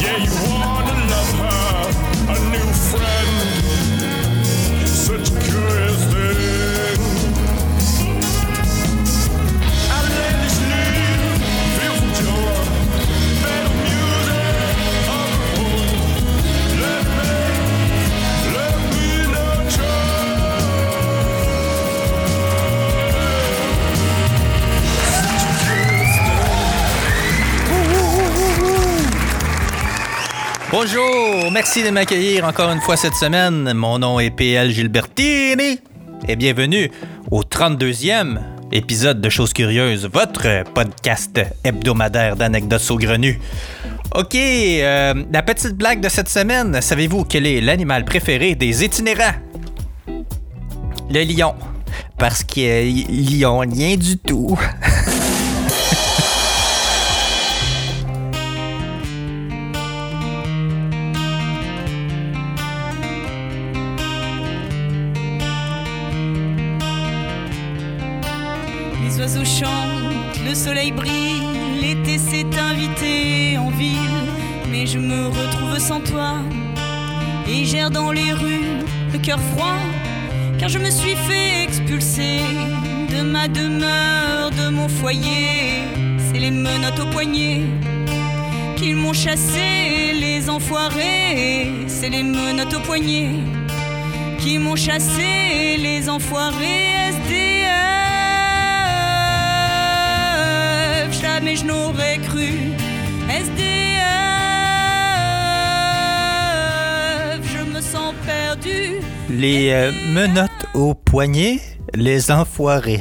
Yeah, you wanna love her, a new friend. Such a curious thing. Bonjour, merci de m'accueillir encore une fois cette semaine. Mon nom est PL Gilbertini et bienvenue au 32e épisode de Choses Curieuses, votre podcast hebdomadaire d'anecdotes saugrenues. Ok, euh, la petite blague de cette semaine, savez-vous quel est l'animal préféré des itinérants? Le lion. Parce que euh, lion, rien du tout. oiseaux chantent, le soleil brille, l'été s'est invité en ville, mais je me retrouve sans toi et j'erre dans les rues, le cœur froid, car je me suis fait expulser de ma demeure, de mon foyer. C'est les menottes au poignet qu'ils m'ont chassé, les enfoirés. C'est les menottes au poignet qui m'ont chassé, les enfoirés Jamais je n'aurais cru SDF. Je me sens perdu. Les euh, menottes au poignet, les enfoirés.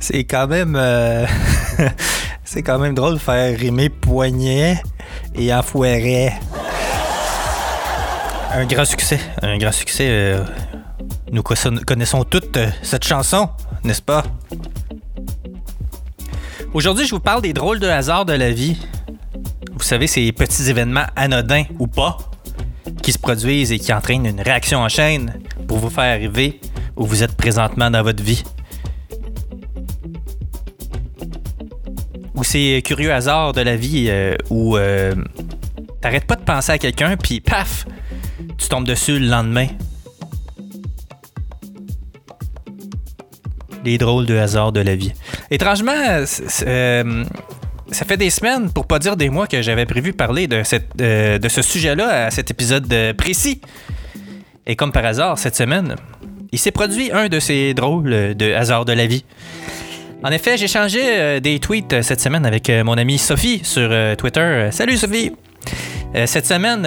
C'est quand même. euh, c'est quand même drôle de faire rimer poignet et enfoiré. Un grand succès. Un grand succès. euh, nous conna- connaissons toutes cette chanson, n'est-ce pas? Aujourd'hui, je vous parle des drôles de hasard de la vie. Vous savez, ces petits événements anodins ou pas qui se produisent et qui entraînent une réaction en chaîne pour vous faire arriver où vous êtes présentement dans votre vie. Ou ces curieux hasards de la vie euh, où euh, t'arrêtes pas de penser à quelqu'un puis paf, tu tombes dessus le lendemain. Les drôles de hasards de la vie. Étrangement, euh, ça fait des semaines, pour pas dire des mois, que j'avais prévu parler de, euh, de ce sujet-là à cet épisode euh, précis. Et comme par hasard, cette semaine, il s'est produit un de ces drôles de hasards de la vie. En effet, j'ai échangé euh, des tweets cette semaine avec mon amie Sophie sur Twitter. Salut Sophie! Cette semaine,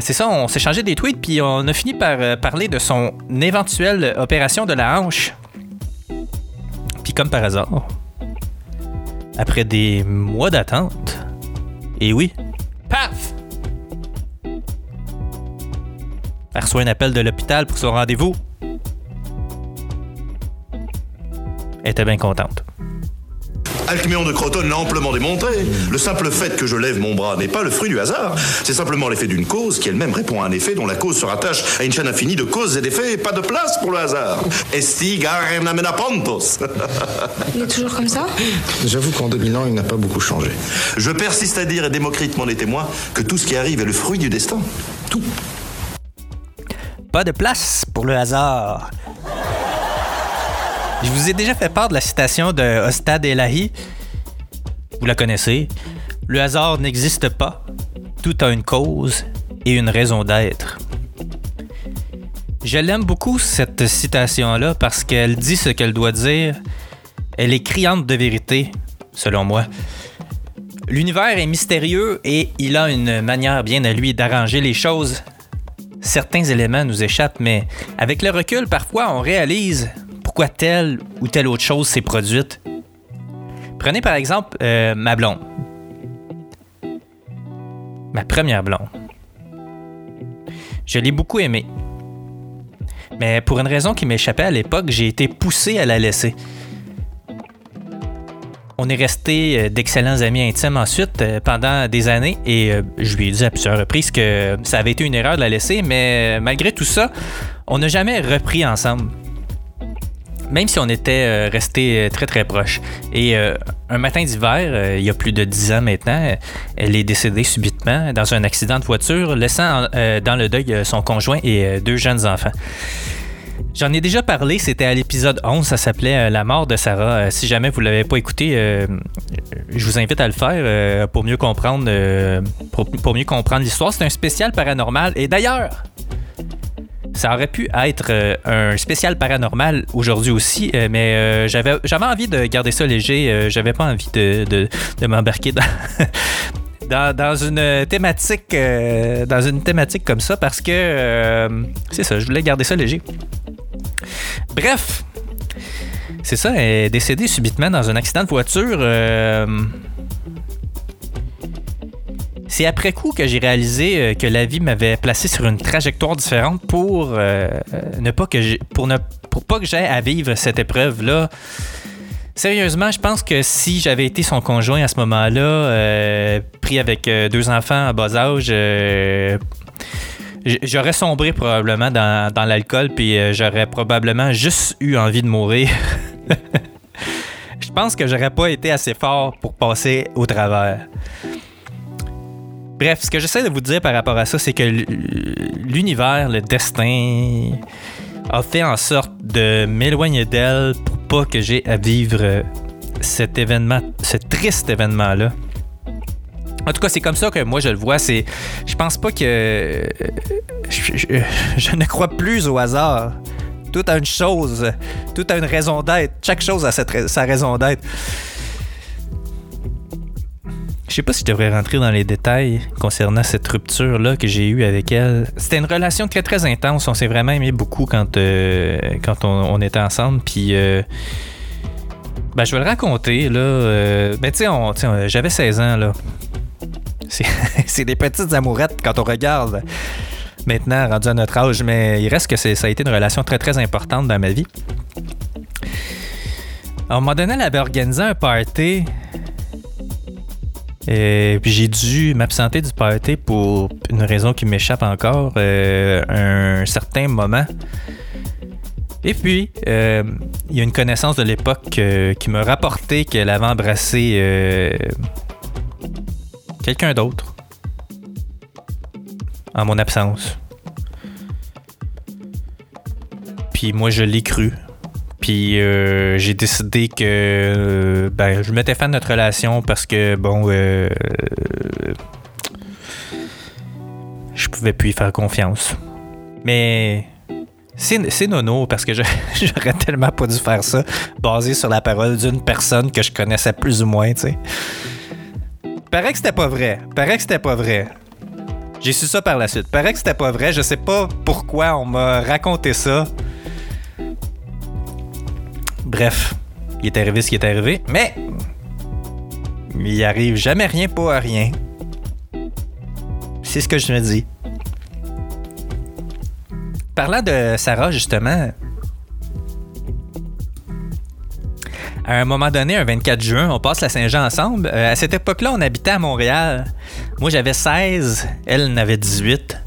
c'est ça, on s'est échangé des tweets, puis on a fini par parler de son éventuelle opération de la hanche. Comme par hasard, après des mois d'attente, et oui, paf! Elle reçoit un appel de l'hôpital pour son rendez-vous. Elle était bien contente. Alcméon de Croton l'a amplement démontré. Le simple fait que je lève mon bras n'est pas le fruit du hasard. C'est simplement l'effet d'une cause qui elle-même répond à un effet dont la cause se rattache à une chaîne infinie de causes et d'effets et pas de place pour le hasard. Esti. Il est toujours comme ça? J'avoue qu'en 2000 ans, il n'a pas beaucoup changé. Je persiste à dire, et Démocrite m'en est témoin, que tout ce qui arrive est le fruit du destin. Tout. Pas de place pour le hasard. Je vous ai déjà fait part de la citation de Ostad Elahi. Vous la connaissez. Le hasard n'existe pas. Tout a une cause et une raison d'être. Je l'aime beaucoup, cette citation-là, parce qu'elle dit ce qu'elle doit dire. Elle est criante de vérité, selon moi. L'univers est mystérieux et il a une manière bien à lui d'arranger les choses. Certains éléments nous échappent, mais avec le recul, parfois on réalise pourquoi telle ou telle autre chose s'est produite. Prenez par exemple euh, ma blonde. ma première blonde. Je l'ai beaucoup aimée. Mais pour une raison qui m'échappait à l'époque, j'ai été poussé à la laisser. On est resté euh, d'excellents amis intimes ensuite euh, pendant des années et je lui ai dit à plusieurs reprises que ça avait été une erreur de la laisser, mais malgré tout ça, on n'a jamais repris ensemble. Même si on était resté très très proches. Et un matin d'hiver, il y a plus de dix ans maintenant, elle est décédée subitement dans un accident de voiture, laissant dans le deuil son conjoint et deux jeunes enfants. J'en ai déjà parlé, c'était à l'épisode 11, ça s'appelait euh, La mort de Sarah. Euh, si jamais vous ne l'avez pas écouté, euh, je vous invite à le faire pour mieux comprendre pour, mieux comprendre l'histoire. C'est un spécial paranormal et d'ailleurs, ça aurait pu être un spécial paranormal aujourd'hui aussi, mais j'avais, j'avais envie de garder ça léger. j'avais pas envie de, m'embarquer dans, dans, une thématique dans une thématique comme ça parce que c'est ça, je voulais garder ça léger. Bref, c'est ça, elle est décédée subitement dans un accident de voiture. Euh, c'est après coup que j'ai réalisé euh, que la vie m'avait placé sur une trajectoire différente pour euh, ne pas que pour ne pas que j'aie à vivre cette épreuve là. Sérieusement, je pense que si j'avais été son conjoint à ce moment-là, pris avec deux enfants à bas âge, J'aurais sombré probablement dans, l'alcool, puis euh, j'aurais probablement juste eu envie de mourir. Je pense que j'aurais pas été assez fort pour passer au travers. Bref, ce que j'essaie de vous dire par rapport à ça, c'est que l'univers, le destin, a fait en sorte de m'éloigner d'elle pour pas que j'ai à vivre cet événement, ce triste événement-là. En tout cas, c'est comme ça que moi je le vois. C'est, je pense pas que je, ne crois plus au hasard. Tout a une chose, tout a une raison d'être. Chaque chose a sa raison d'être. Je sais pas si je devrais rentrer dans les détails concernant cette rupture-là que j'ai eue avec elle. C'était une relation très très intense. On s'est vraiment aimé beaucoup quand, euh, quand on, était ensemble. Puis. Euh, ben, je vais le raconter, là. Euh, ben, tu j'avais 16 ans, là. C'est des petites amourettes quand on regarde maintenant, rendu à notre âge, mais il reste que ça a été une relation très très importante dans ma vie. À un moment donné, elle avait organisé un party. Et puis j'ai dû m'absenter du party pour une raison qui m'échappe encore, euh, un certain moment. Et puis, euh, il y a une connaissance de l'époque euh, qui m'a rapporté qu'elle avait embrassé quelqu'un d'autre en mon absence. Puis moi, je l'ai cru. Puis euh, j'ai décidé que euh, ben, je m'étais fin de notre relation parce que, bon, euh, je pouvais plus y faire confiance. Mais c'est nono parce que j'aurais tellement pas dû faire ça basé sur la parole d'une personne que je connaissais plus ou moins, tu sais. Paraît que c'était pas vrai. Paraît que c'était pas vrai. J'ai su ça par la suite. Paraît que c'était pas vrai. Je sais pas pourquoi on m'a raconté ça. Bref, il est arrivé ce qui est arrivé, mais il arrive jamais rien pour rien. C'est ce que je me dis. Parlant de Sarah, justement, à un moment donné, un 24 juin, on passe la Saint-Jean ensemble. Euh, à cette époque-là, on habitait à Montréal. Moi, j'avais 16, elle en avait 18.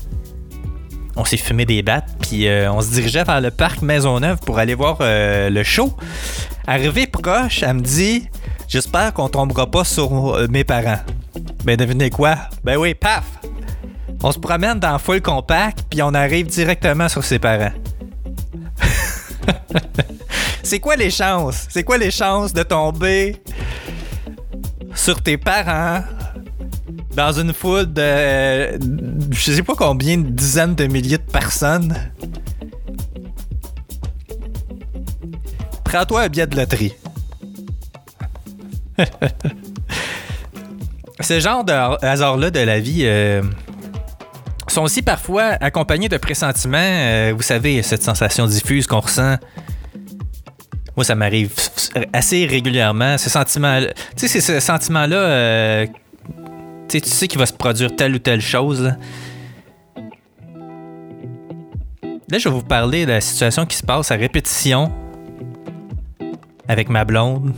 On s'est fumé des battes, puis euh, on se dirigeait vers le parc Maisonneuve pour aller voir euh, le show. Arrivé proche, elle me dit J'espère qu'on tombera pas sur mes parents. Ben, devinez quoi? Ben oui, paf On se promène dans full compact, puis on arrive directement sur ses parents. C'est quoi les chances? C'est quoi les chances de tomber sur tes parents dans une foule de je sais pas combien de dizaines de milliers de personnes? Prends-toi un billet de loterie. Ce genre de hasard-là de la vie euh, sont aussi parfois accompagnés de pressentiments. Euh, vous savez, cette sensation diffuse qu'on ressent moi, ça m'arrive assez régulièrement. Ce sentiment, tu sais, ce sentiment-là euh, Tu sais, tu sais qu'il va se produire telle ou telle chose. Là, je vais vous parler de la situation qui se passe à répétition avec ma blonde.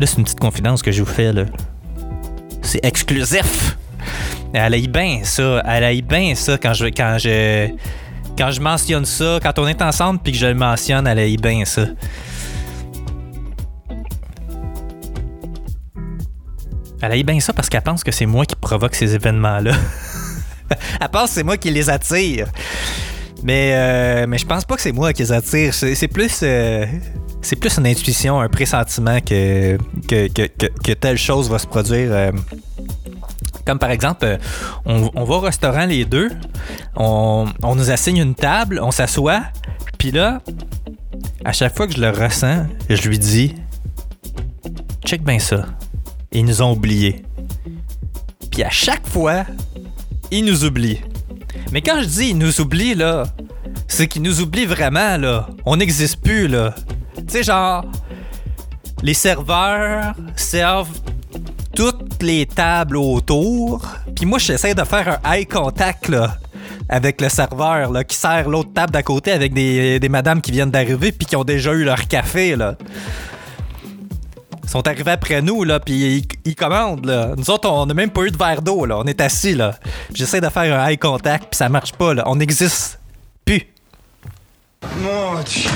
Là, c'est une petite confidence que je vous fais, là. C'est exclusif! Elle aille bien ça. Elle aille bien ça quand je, quand je. Quand je mentionne ça, quand on est ensemble puis que je le mentionne, elle aille bien ça. Elle aille bien ça parce qu'elle pense que c'est moi qui provoque ces événements-là. elle pense que c'est moi qui les attire. Mais, euh, mais je pense pas que c'est moi qui les attire. C'est plus. euh, c'est plus une intuition, un pressentiment que, que, que, que- que telle chose va se produire. euh. Comme par exemple, euh, on, on va au restaurant les deux, on, on nous assigne une table, on s'assoit, puis là, à chaque fois que je le ressens, je lui dis Check bien ça. Ils nous ont oubliés. Puis à chaque fois, ils nous oublient. Mais quand je dis ils nous oublient, là, c'est qu'ils nous oublient vraiment, là. On n'existe plus, là. Tu sais, genre, les serveurs servent toutes les tables autour. Puis moi, j'essaie de faire un eye contact, là, avec le serveur, là, qui sert l'autre table d'à côté avec des, madames qui viennent d'arriver puis qui ont déjà eu leur café, là. Ils sont arrivés après nous, là, puis ils, commandent, là. Nous autres, on n'a même pas eu de verre d'eau, là. On est assis, là. J'essaie de faire un eye contact, puis ça marche pas, là. On n'existe plus. Mon Dieu.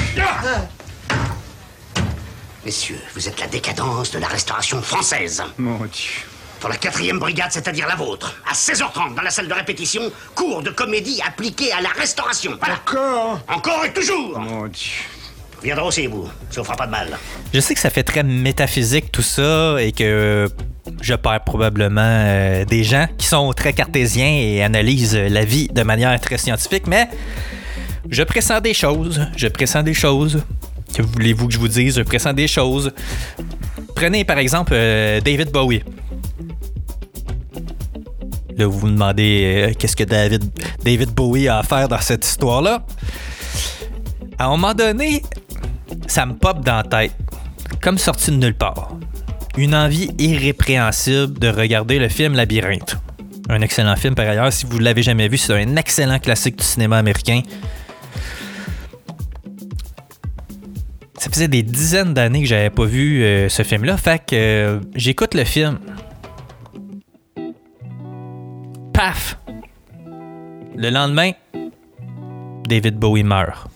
Messieurs, vous êtes la décadence de la restauration française. Mon Dieu. Pour la quatrième brigade, c'est-à-dire la vôtre, à 16h30, dans la salle de répétition, cours de comédie appliqué à la restauration. Voilà. Encore Encore et toujours Mon Dieu. Viendra aussi, vous. Ça vous fera pas de mal. Je sais que ça fait très métaphysique tout ça et que je perds probablement euh, des gens qui sont très cartésiens et analysent la vie de manière très scientifique, mais je pressens des choses. Je pressens des choses. Que voulez-vous que je vous dise? Je pressens des choses. Prenez par exemple euh, David Bowie. Là, vous vous demandez euh, qu'est-ce que David, David Bowie a à faire dans cette histoire-là? À un moment donné, ça me pop dans la tête, comme sorti de nulle part. Une envie irrépréhensible de regarder le film Labyrinthe. Un excellent film par ailleurs, si vous ne l'avez jamais vu, c'est un excellent classique du cinéma américain. Ça faisait des dizaines d'années que j'avais pas vu euh, ce film-là, fait que euh, j'écoute le film. Paf! Le lendemain, David Bowie meurt.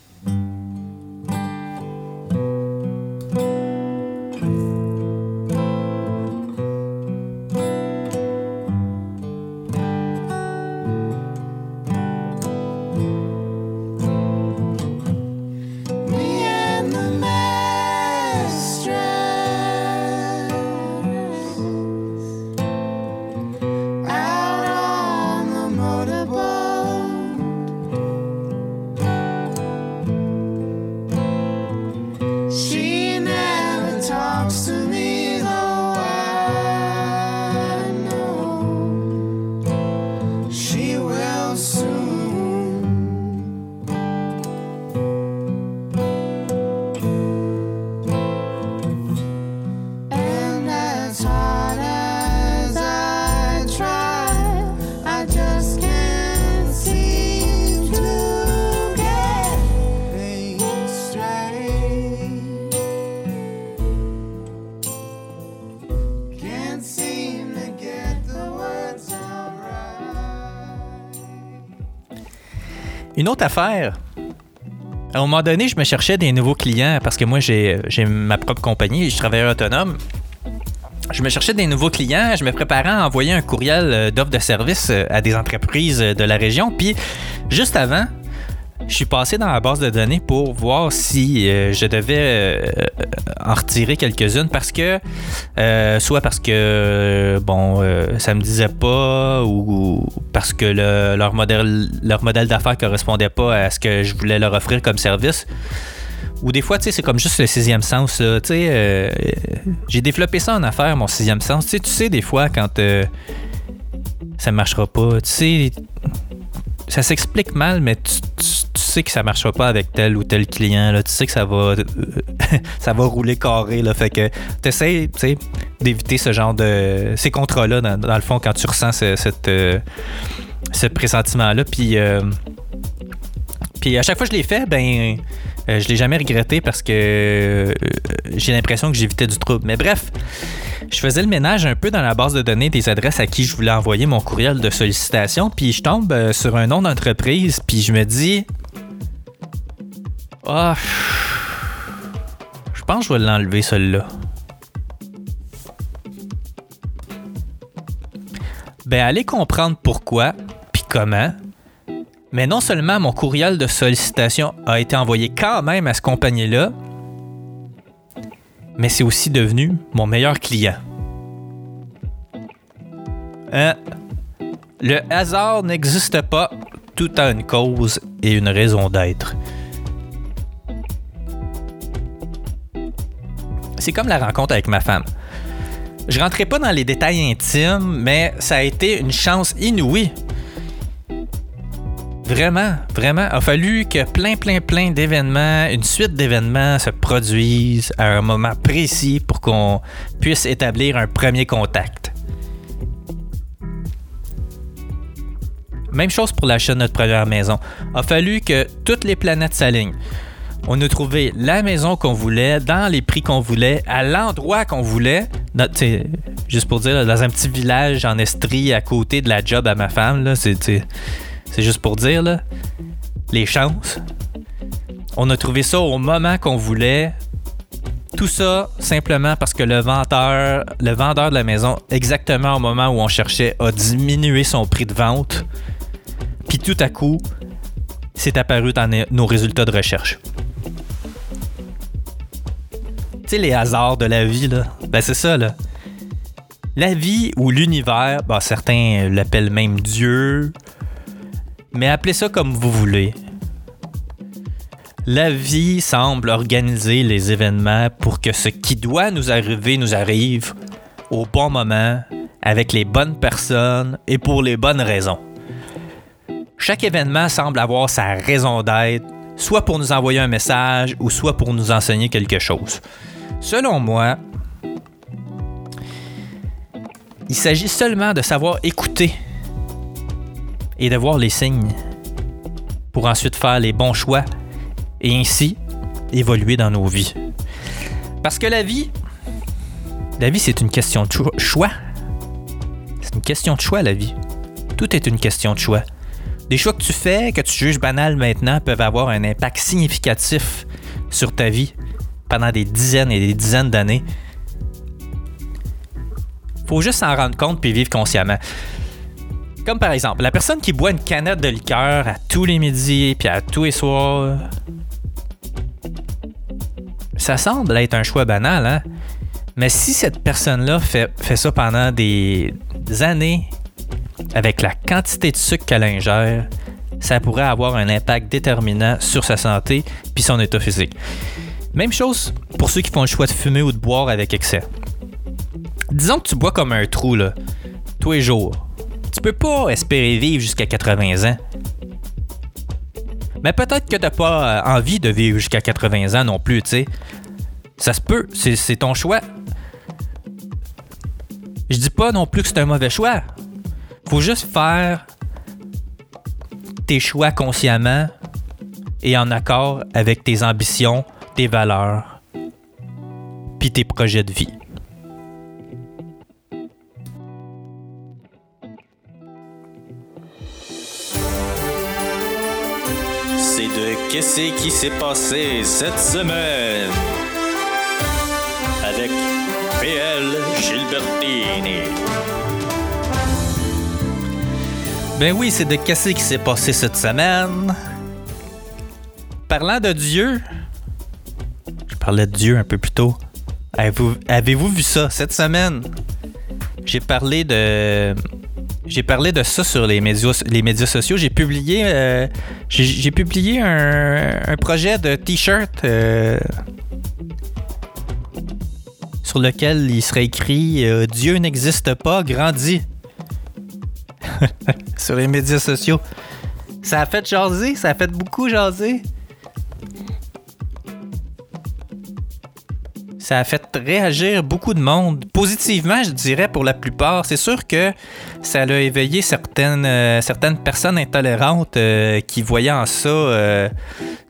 Une autre affaire. À un moment donné, je me cherchais des nouveaux clients parce que moi, j'ai ma propre compagnie je travaille autonome. Je me cherchais des nouveaux clients, je me préparais à envoyer un courriel euh, d'offre de service euh, à des entreprises euh, de la région. Puis, juste avant, je suis passé dans la base de données pour voir si euh, je devais euh, en retirer quelques-unes parce que, euh, soit parce que, bon, ça me disait pas ou, parce que le- leur modèle, leur modèle d'affaires correspondait pas à ce que je voulais leur offrir comme service. Ou des fois, tu sais, c'est comme juste le sixième sens. Tu sais, j'ai développé ça en affaires, mon sixième sens. Tu sais, tu sais, des fois, quand ça marchera pas, tu sais, ça s'explique mal, mais tu sais que ça marchera pas avec tel ou tel client. Là. Tu sais que ça va, ça va rouler carré. Là. Fait que tu sais, d'éviter ce genre de. ces contrats-là, dans, le fond, quand tu ressens ce, euh, ce pressentiment-là. Puis. euh, puis à chaque fois que je l'ai fait, ben. euh, je l'ai jamais regretté parce que euh, j'ai l'impression que j'évitais du trouble. Mais bref, je faisais le ménage un peu dans la base de données des adresses à qui je voulais envoyer mon courriel de sollicitation. Puis je tombe euh, sur un nom d'entreprise, puis je me dis. Ah. je pense que je vais l'enlever, celui-là. Ben, allez comprendre pourquoi, puis comment. Mais non seulement mon courriel de sollicitation a été envoyé quand même à ce compagnie-là, mais c'est aussi devenu mon meilleur client. Hein? Le hasard n'existe pas, tout a une cause et une raison d'être. C'est comme la rencontre avec ma femme. Je rentrerai pas dans les détails intimes, mais ça a été une chance inouïe. Vraiment, vraiment, a fallu que plein, plein, plein d'événements, une suite d'événements se produisent à un moment précis pour qu'on puisse établir un premier contact. Même chose pour l'achat de notre première maison. A fallu que toutes les planètes s'alignent. On a trouvé la maison qu'on voulait, dans les prix qu'on voulait, à l'endroit qu'on voulait. Juste pour dire, dans un petit village en Estrie à côté de la job à ma femme. C'est juste pour dire, les chances. On a trouvé ça au moment qu'on voulait. Tout ça simplement parce que le vendeur, le vendeur de la maison, exactement au moment où on cherchait, a diminué son prix de vente. Puis tout à coup, c'est apparu dans nos résultats de recherche. Les hasards de la vie, là. Ben, c'est ça, là. La vie ou l'univers, ben, certains l'appellent même Dieu, mais appelez ça comme vous voulez. La vie semble organiser les événements pour que ce qui doit nous arriver nous arrive au bon moment, avec les bonnes personnes et pour les bonnes raisons. Chaque événement semble avoir sa raison d'être, soit pour nous envoyer un message ou soit pour nous enseigner quelque chose. Selon moi, il s'agit seulement de savoir écouter et de voir les signes pour ensuite faire les bons choix et ainsi évoluer dans nos vies. Parce que la vie, la vie c'est une question de cho- choix. C'est une question de choix la vie. Tout est une question de choix. Des choix que tu fais, que tu juges banals maintenant, peuvent avoir un impact significatif sur ta vie pendant des dizaines et des dizaines d'années. Faut juste s'en rendre compte puis vivre consciemment. Comme par exemple, la personne qui boit une canette de liqueur à tous les midis puis à tous les soirs. Ça semble être un choix banal, hein? Mais si cette personne-là fait, fait ça pendant des années avec la quantité de sucre qu'elle ingère, ça pourrait avoir un impact déterminant sur sa santé puis son état physique. Même chose pour ceux qui font le choix de fumer ou de boire avec excès. Disons que tu bois comme un trou, là, tous les jours. Tu peux pas espérer vivre jusqu'à 80 ans. Mais peut-être que t'as pas euh, envie de vivre jusqu'à 80 ans non plus, tu sais. Ça se peut, c'est c'est ton choix. Je dis pas non plus que c'est un mauvais choix. Faut juste faire tes choix consciemment et en accord avec tes ambitions, tes valeurs, puis tes projets de vie. C'est de qu'est-ce qui s'est passé cette semaine? Avec PL Gilbertini. Ben oui, c'est de qu'est-ce qui s'est passé cette semaine. Parlant de Dieu, parlais de Dieu un peu plus tôt. Avez-vous vu ça cette semaine? J'ai parlé de j'ai parlé de ça sur les médias, les médias sociaux. J'ai publié euh, j'ai publié un, projet de t-shirt euh, sur lequel il serait écrit euh, Dieu n'existe pas, grandis sur les médias sociaux. Ça a fait jaser, ça a fait beaucoup jaser. Ça a fait réagir beaucoup de monde. Positivement, je dirais, pour la plupart. C'est sûr que ça a éveillé certaines, euh, certaines personnes intolérantes euh, qui voyaient en ça, euh,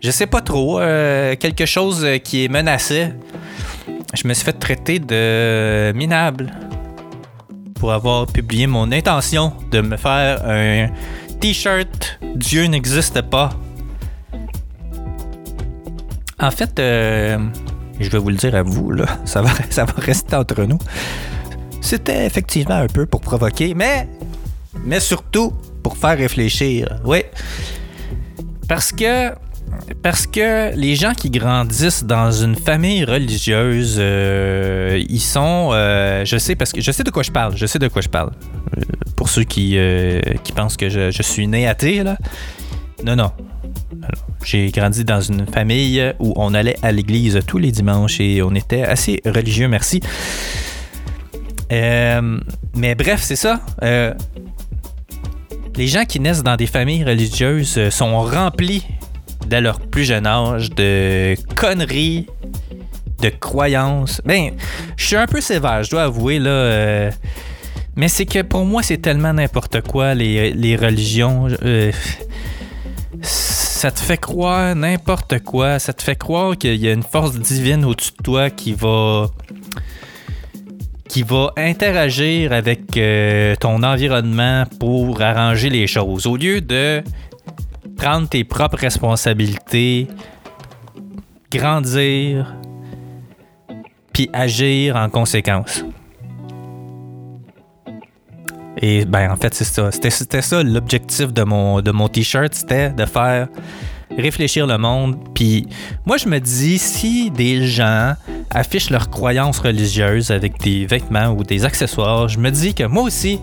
je sais pas trop, quelque chose qui est menacé. Je me suis fait traiter de minable pour avoir publié mon intention de me faire un t-shirt Dieu n'existe pas. En fait, je vais vous le dire à vous, là, ça va, ça va rester entre nous. C'était effectivement un peu pour provoquer, mais, mais surtout pour faire réfléchir. Oui. Parce que, parce que les gens qui grandissent dans une famille religieuse, euh, ils sont, euh, je sais parce que je sais de quoi je parle. Je sais de quoi je parle. Euh, pour ceux qui, qui pensent que je, je suis né athée, là. Non, non. J'ai grandi dans une famille où on allait à l'église tous les dimanches et on était assez religieux, merci. Euh, mais bref, c'est ça. Euh, les gens qui naissent dans des familles religieuses sont remplis dès leur plus jeune âge de conneries, de croyances. Ben, je suis un peu sévère, je dois avouer, là. euh, mais c'est que pour moi, c'est tellement n'importe quoi, les, religions. Ça te fait croire n'importe quoi. Ça te fait croire qu'il y a une force divine au-dessus de toi qui va qui va interagir avec euh, ton environnement pour arranger les choses. Au lieu de prendre tes propres responsabilités, grandir, puis agir en conséquence. Et ben en fait c'est ça. C'était, ça l'objectif de mon, de mon t-shirt, c'était de faire réfléchir le monde. Puis moi je me dis si des gens affichent leurs croyances religieuses avec des vêtements ou des accessoires, je me dis que moi aussi,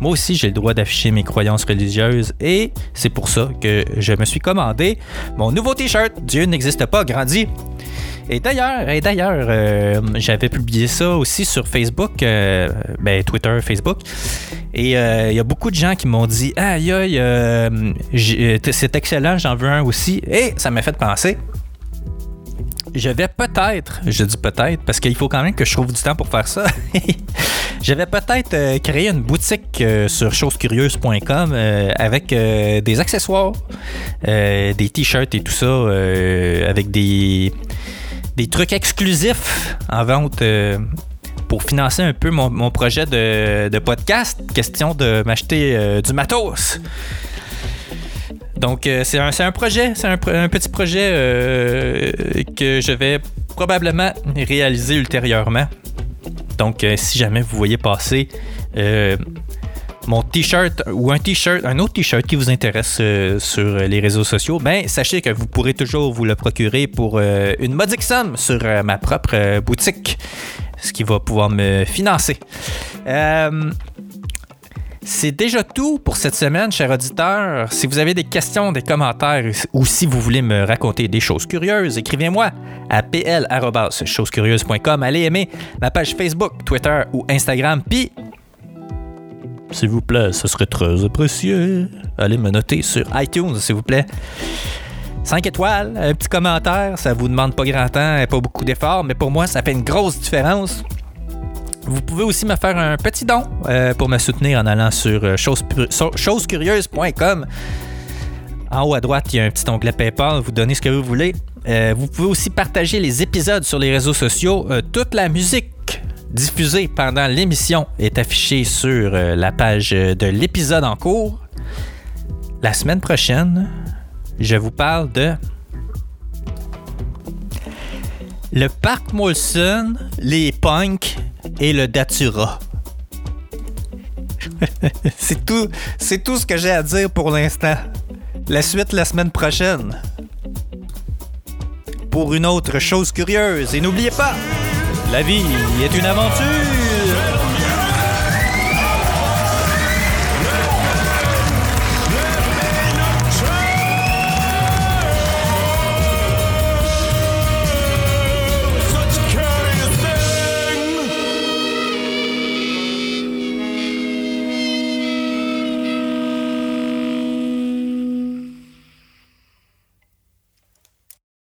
moi aussi j'ai le droit d'afficher mes croyances religieuses et c'est pour ça que je me suis commandé mon nouveau t-shirt Dieu n'existe pas, grandi. Et d'ailleurs, et d'ailleurs, euh, j'avais publié ça aussi sur Facebook, euh, ben Twitter, Facebook. Et euh, il y a beaucoup de gens qui m'ont dit Aïe aïe, c'est excellent, j'en veux un aussi. Et ça m'a fait penser. Je vais peut-être, je dis peut-être, parce qu'il faut quand même que je trouve du temps pour faire ça. je vais peut-être créer une boutique sur chosescurieuses.com avec des accessoires, des t-shirts et tout ça, avec des, des trucs exclusifs en vente euh, pour financer un peu mon, projet de, podcast. Question de m'acheter euh, du matos. Donc, euh, c'est un, un projet, c'est un, petit projet que je vais probablement réaliser ultérieurement. Donc, si jamais vous voyez passer mon t-shirt ou un t-shirt, un autre t-shirt qui vous intéresse euh, sur les réseaux sociaux, ben sachez que vous pourrez toujours vous le procurer pour euh, une modique somme sur euh, ma propre boutique, ce qui va pouvoir me financer. C'est déjà tout pour cette semaine, chers auditeurs. Si vous avez des questions, des commentaires ou si vous voulez me raconter des choses curieuses, écrivez-moi à pl.chosescurieuses.com. Allez aimer ma page Facebook, Twitter ou Instagram. Puis, s'il vous plaît, ce serait très apprécié. Allez me noter sur iTunes, s'il vous plaît. 5 étoiles, un petit commentaire, ça vous demande pas grand temps et pas beaucoup d'efforts, mais pour moi, ça fait une grosse différence. Vous pouvez aussi me faire un petit don euh, pour me soutenir en allant sur euh, chose- so- chosescurieuses.com. En haut à droite, il y a un petit onglet PayPal. Vous donnez ce que vous voulez. Euh, vous pouvez aussi partager les épisodes sur les réseaux sociaux. Toute la musique diffusée pendant l'émission est affichée sur euh, la page de l'épisode en cours. La semaine prochaine, je vous parle de le parc Molson, les punks et le Datura. c'est tout, c'est tout ce que j'ai à dire pour l'instant. La suite la semaine prochaine. Pour une autre chose curieuse. Et n'oubliez pas, la vie est une aventure.